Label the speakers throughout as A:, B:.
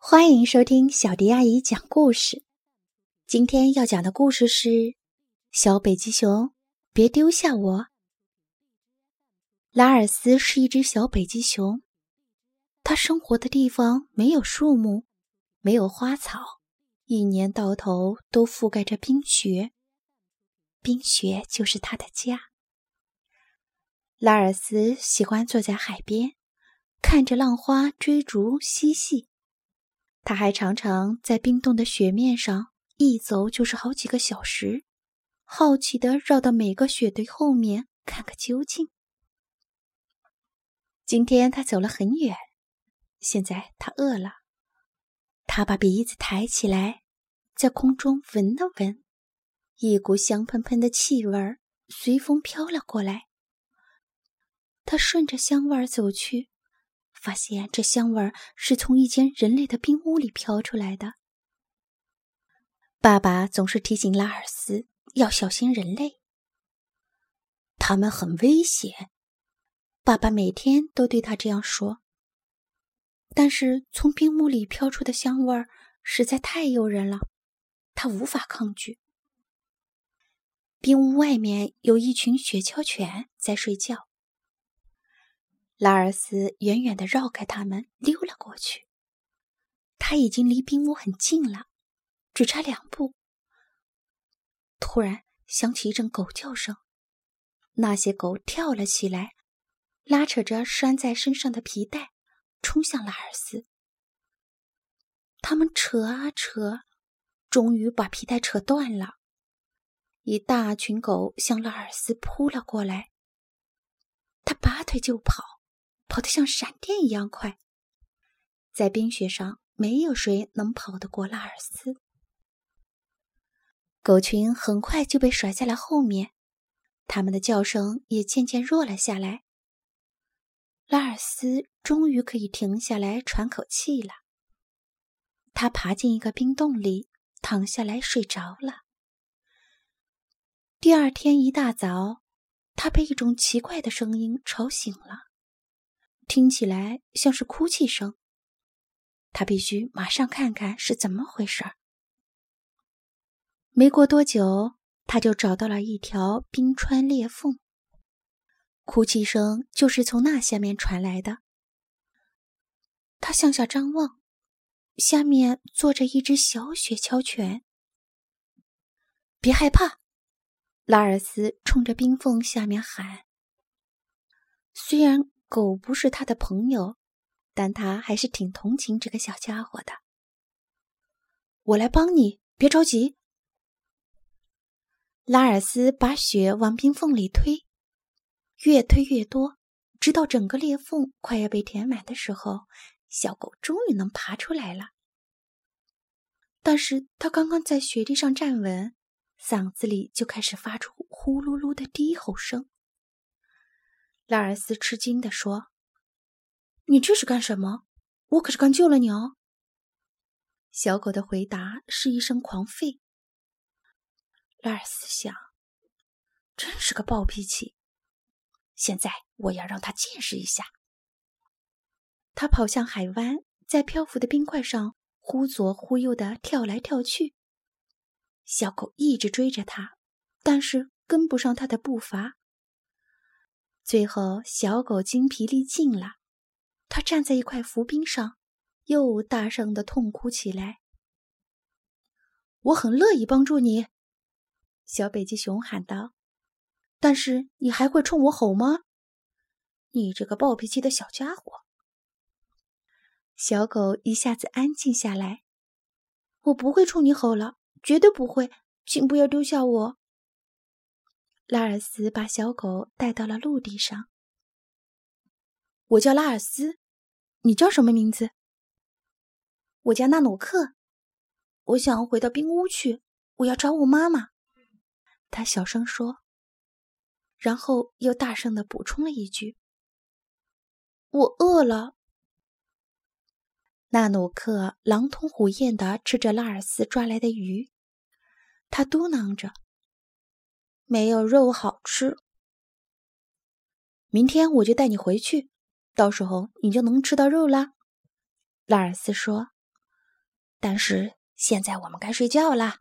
A: 欢迎收听小迪阿姨讲故事。今天要讲的故事是《小北极熊，别丢下我》。拉尔斯是一只小北极熊，它生活的地方没有树木，没有花草，一年到头都覆盖着冰雪，冰雪就是它的家。拉尔斯喜欢坐在海边，看着浪花追逐嬉戏。他还常常在冰冻的雪面上一走就是好几个小时，好奇的绕到每个雪堆后面看个究竟。今天他走了很远，现在他饿了。他把鼻子抬起来，在空中闻了闻，一股香喷喷的气味随风飘了过来。他顺着香味走去。发现这香味儿是从一间人类的冰屋里飘出来的。爸爸总是提醒拉尔斯要小心人类，他们很危险。爸爸每天都对他这样说。但是从冰屋里飘出的香味儿实在太诱人了，他无法抗拒。冰屋外面有一群雪橇犬在睡觉。拉尔斯远远的绕开他们，溜了过去。他已经离冰屋很近了，只差两步。突然响起一阵狗叫声，那些狗跳了起来，拉扯着拴在身上的皮带，冲向拉尔斯。他们扯啊扯，终于把皮带扯断了。一大群狗向拉尔斯扑了过来，他拔腿就跑。跑得像闪电一样快，在冰雪上，没有谁能跑得过拉尔斯。狗群很快就被甩在了后面，它们的叫声也渐渐弱了下来。拉尔斯终于可以停下来喘口气了。他爬进一个冰洞里，躺下来睡着了。第二天一大早，他被一种奇怪的声音吵醒了。听起来像是哭泣声。他必须马上看看是怎么回事儿。没过多久，他就找到了一条冰川裂缝，哭泣声就是从那下面传来的。他向下张望，下面坐着一只小雪橇犬。别害怕，拉尔斯冲着冰缝下面喊。虽然。狗不是他的朋友，但他还是挺同情这个小家伙的。我来帮你，别着急。拉尔斯把雪往冰缝里推，越推越多，直到整个裂缝快要被填满的时候，小狗终于能爬出来了。但是他刚刚在雪地上站稳，嗓子里就开始发出呼噜噜的低吼声。拉尔斯吃惊地说：“你这是干什么？我可是刚救了你哦。”小狗的回答是一声狂吠。拉尔斯想：“真是个暴脾气。”现在我要让他见识一下。他跑向海湾，在漂浮的冰块上忽左忽右的跳来跳去。小狗一直追着他，但是跟不上他的步伐。最后，小狗精疲力尽了，它站在一块浮冰上，又大声的痛哭起来。我很乐意帮助你，小北极熊喊道。但是你还会冲我吼吗？你这个暴脾气的小家伙！小狗一下子安静下来。我不会冲你吼了，绝对不会，请不要丢下我。拉尔斯把小狗带到了陆地上。我叫拉尔斯，你叫什么名字？我叫纳努克。我想回到冰屋去，我要找我妈妈。他小声说，然后又大声的补充了一句：“我饿了。”纳努克狼吞虎咽的吃着拉尔斯抓来的鱼，他嘟囔着。没有肉好吃。明天我就带你回去，到时候你就能吃到肉啦。”拉尔斯说，“但是现在我们该睡觉了。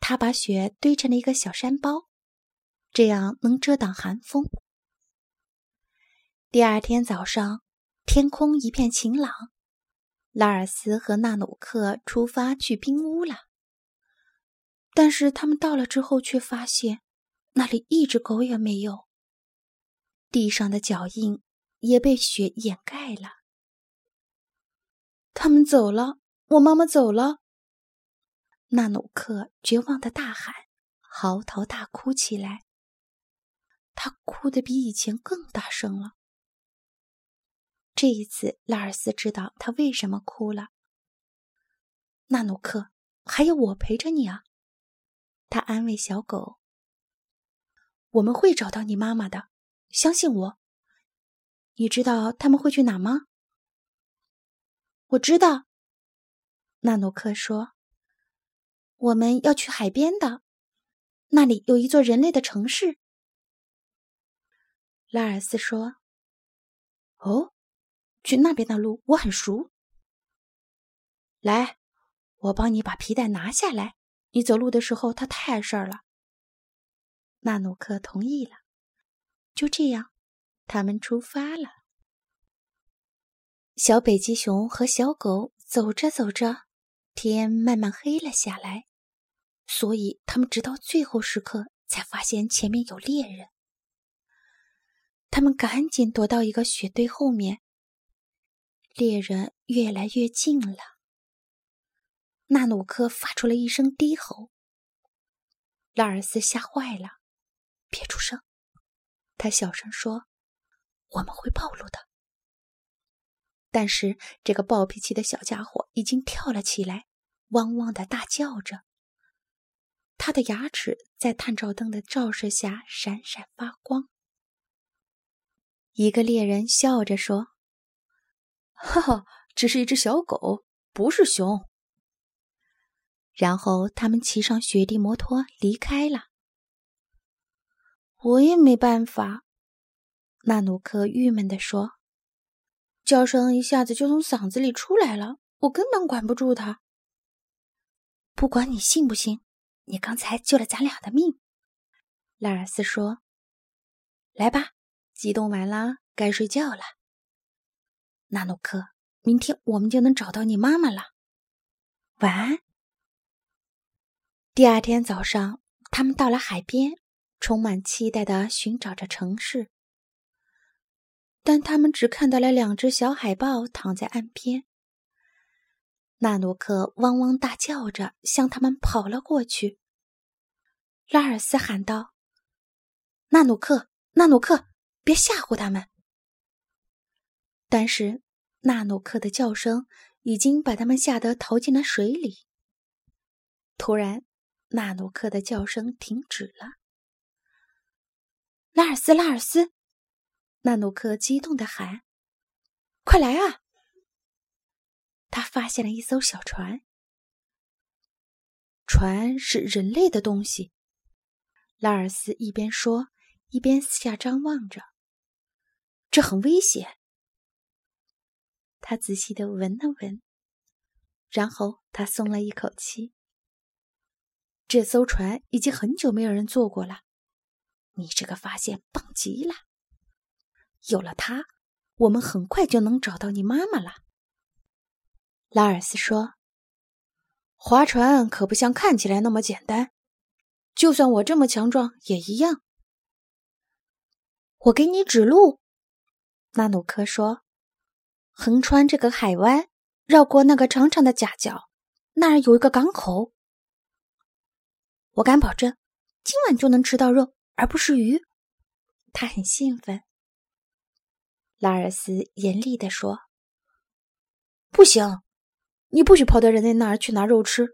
A: 他把雪堆成了一个小山包，这样能遮挡寒风。第二天早上，天空一片晴朗，拉尔斯和纳努克出发去冰屋了。但是他们到了之后，却发现那里一只狗也没有，地上的脚印也被雪掩盖了。他们走了，我妈妈走了。纳努克绝望的大喊，嚎啕大哭起来。他哭得比以前更大声了。这一次，拉尔斯知道他为什么哭了。纳努克，还有我陪着你啊！他安慰小狗：“我们会找到你妈妈的，相信我。你知道他们会去哪吗？”我知道，纳努克说：“我们要去海边的，那里有一座人类的城市。”拉尔斯说：“哦，去那边的路我很熟。来，我帮你把皮带拿下来。你走路的时候他太碍事儿了。”纳努克同意了。就这样，他们出发了。小北极熊和小狗走着走着，天慢慢黑了下来，所以他们直到最后时刻才发现前面有猎人。他们赶紧躲到一个雪堆后面。猎人越来越近了。纳努克发出了一声低吼。拉尔斯吓坏了，别出声，他小声说：“我们会暴露的。”但是这个暴脾气的小家伙已经跳了起来，汪汪的大叫着。他的牙齿在探照灯的照射下闪闪发光。一个猎人笑着说：“哈哈，只是一只小狗，不是熊。”然后他们骑上雪地摩托离开了。我也没办法，纳努克郁闷地说。叫声一下子就从嗓子里出来了，我根本管不住他。不管你信不信，你刚才救了咱俩的命。拉尔斯说：“来吧，激动完了，该睡觉了。”纳努克，明天我们就能找到你妈妈了。晚安。第二天早上，他们到了海边，充满期待的寻找着城市。但他们只看到了两只小海豹躺在岸边。纳努克汪汪大叫着向他们跑了过去。拉尔斯喊道：“纳努克，纳努克，别吓唬他们！”但是纳努克的叫声已经把他们吓得逃进了水里。突然，纳努克的叫声停止了。拉尔斯，拉尔斯！纳努克激动的喊：“快来啊！”他发现了一艘小船。船是人类的东西。拉尔斯一边说，一边四下张望着。这很危险。他仔细的闻了闻，然后他松了一口气。这艘船已经很久没有人坐过了。你这个发现棒极了。有了它，我们很快就能找到你妈妈了。拉尔斯说：“划船可不像看起来那么简单，就算我这么强壮也一样。”我给你指路。纳努克说：“横穿这个海湾，绕过那个长长的夹角，那儿有一个港口。我敢保证，今晚就能吃到肉，而不是鱼。”他很兴奋。拉尔斯严厉地说：“不行，你不许跑到人类那儿去拿肉吃，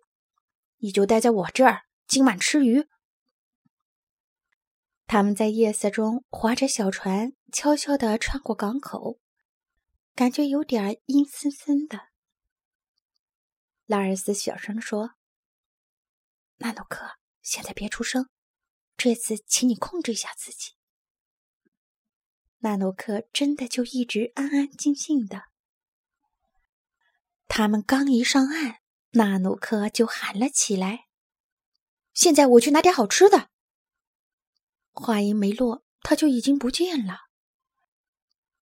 A: 你就待在我这儿，今晚吃鱼。”他们在夜色中划着小船，悄悄地穿过港口，感觉有点阴森森的。拉尔斯小声说：“纳努克，现在别出声，这次请你控制一下自己。”纳努克真的就一直安安静静的。他们刚一上岸，纳努克就喊了起来：“现在我去拿点好吃的。”话音没落，他就已经不见了。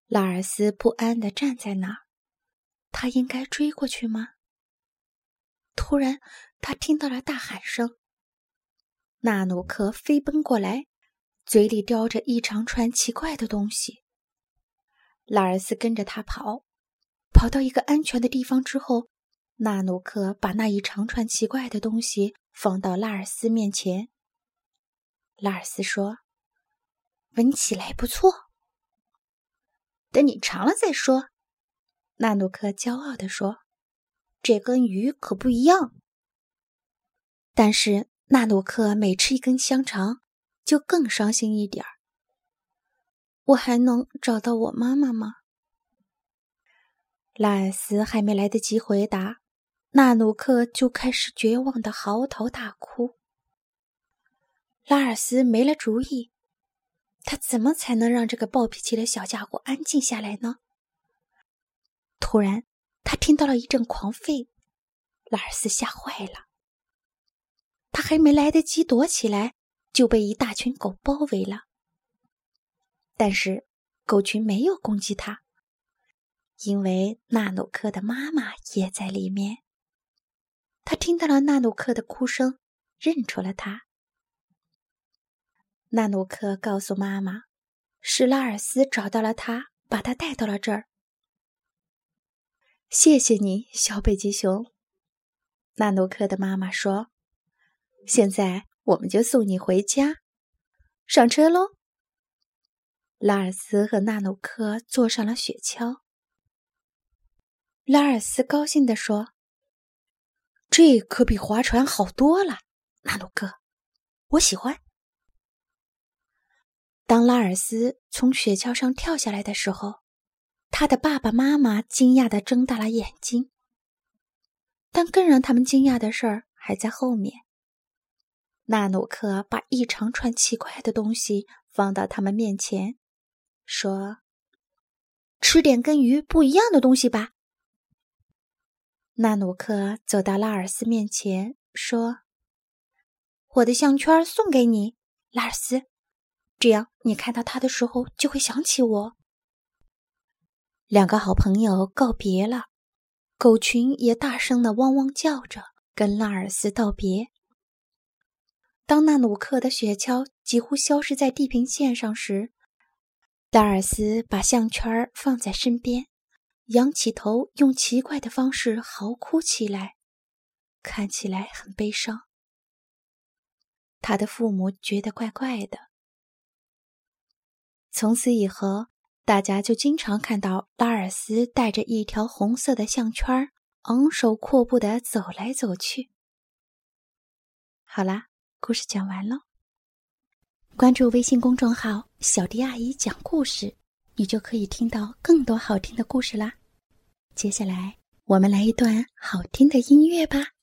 A: 拉尔斯不安地站在那儿，他应该追过去吗？突然，他听到了大喊声。纳努克飞奔过来，嘴里叼着一长串奇怪的东西。拉尔斯跟着他跑，跑到一个安全的地方之后，纳努克把那一长串奇怪的东西放到拉尔斯面前。拉尔斯说：“闻起来不错，等你尝了再说。”纳努克骄傲地说：“这跟鱼可不一样。”但是纳努克每吃一根香肠，就更伤心一点儿。我还能找到我妈妈吗？拉尔斯还没来得及回答，纳努克就开始绝望的嚎啕大哭。拉尔斯没了主意，他怎么才能让这个暴脾气的小家伙安静下来呢？突然，他听到了一阵狂吠，拉尔斯吓坏了。他还没来得及躲起来，就被一大群狗包围了。但是，狗群没有攻击他，因为纳努克的妈妈也在里面。他听到了纳努克的哭声，认出了他。纳努克告诉妈妈，是拉尔斯找到了他，把他带到了这儿。谢谢你，小北极熊。纳努克的妈妈说：“现在我们就送你回家，上车喽。”拉尔斯和纳努克坐上了雪橇。拉尔斯高兴地说：“这可比划船好多了，纳努克，我喜欢。”当拉尔斯从雪橇上跳下来的时候，他的爸爸妈妈惊讶的睁大了眼睛。但更让他们惊讶的事儿还在后面。纳努克把一长串奇怪的东西放到他们面前。说：“吃点跟鱼不一样的东西吧。”纳努克走到拉尔斯面前，说：“我的项圈送给你，拉尔斯，这样你看到它的时候就会想起我。”两个好朋友告别了，狗群也大声的汪汪叫着，跟拉尔斯道别。当纳努克的雪橇几乎消失在地平线上时，达尔斯把项圈放在身边，仰起头，用奇怪的方式嚎哭起来，看起来很悲伤。他的父母觉得怪怪的。从此以后，大家就经常看到拉尔斯带着一条红色的项圈，昂首阔步的走来走去。好啦，故事讲完了。关注微信公众号“小迪阿姨讲故事”，你就可以听到更多好听的故事啦。接下来，我们来一段好听的音乐吧。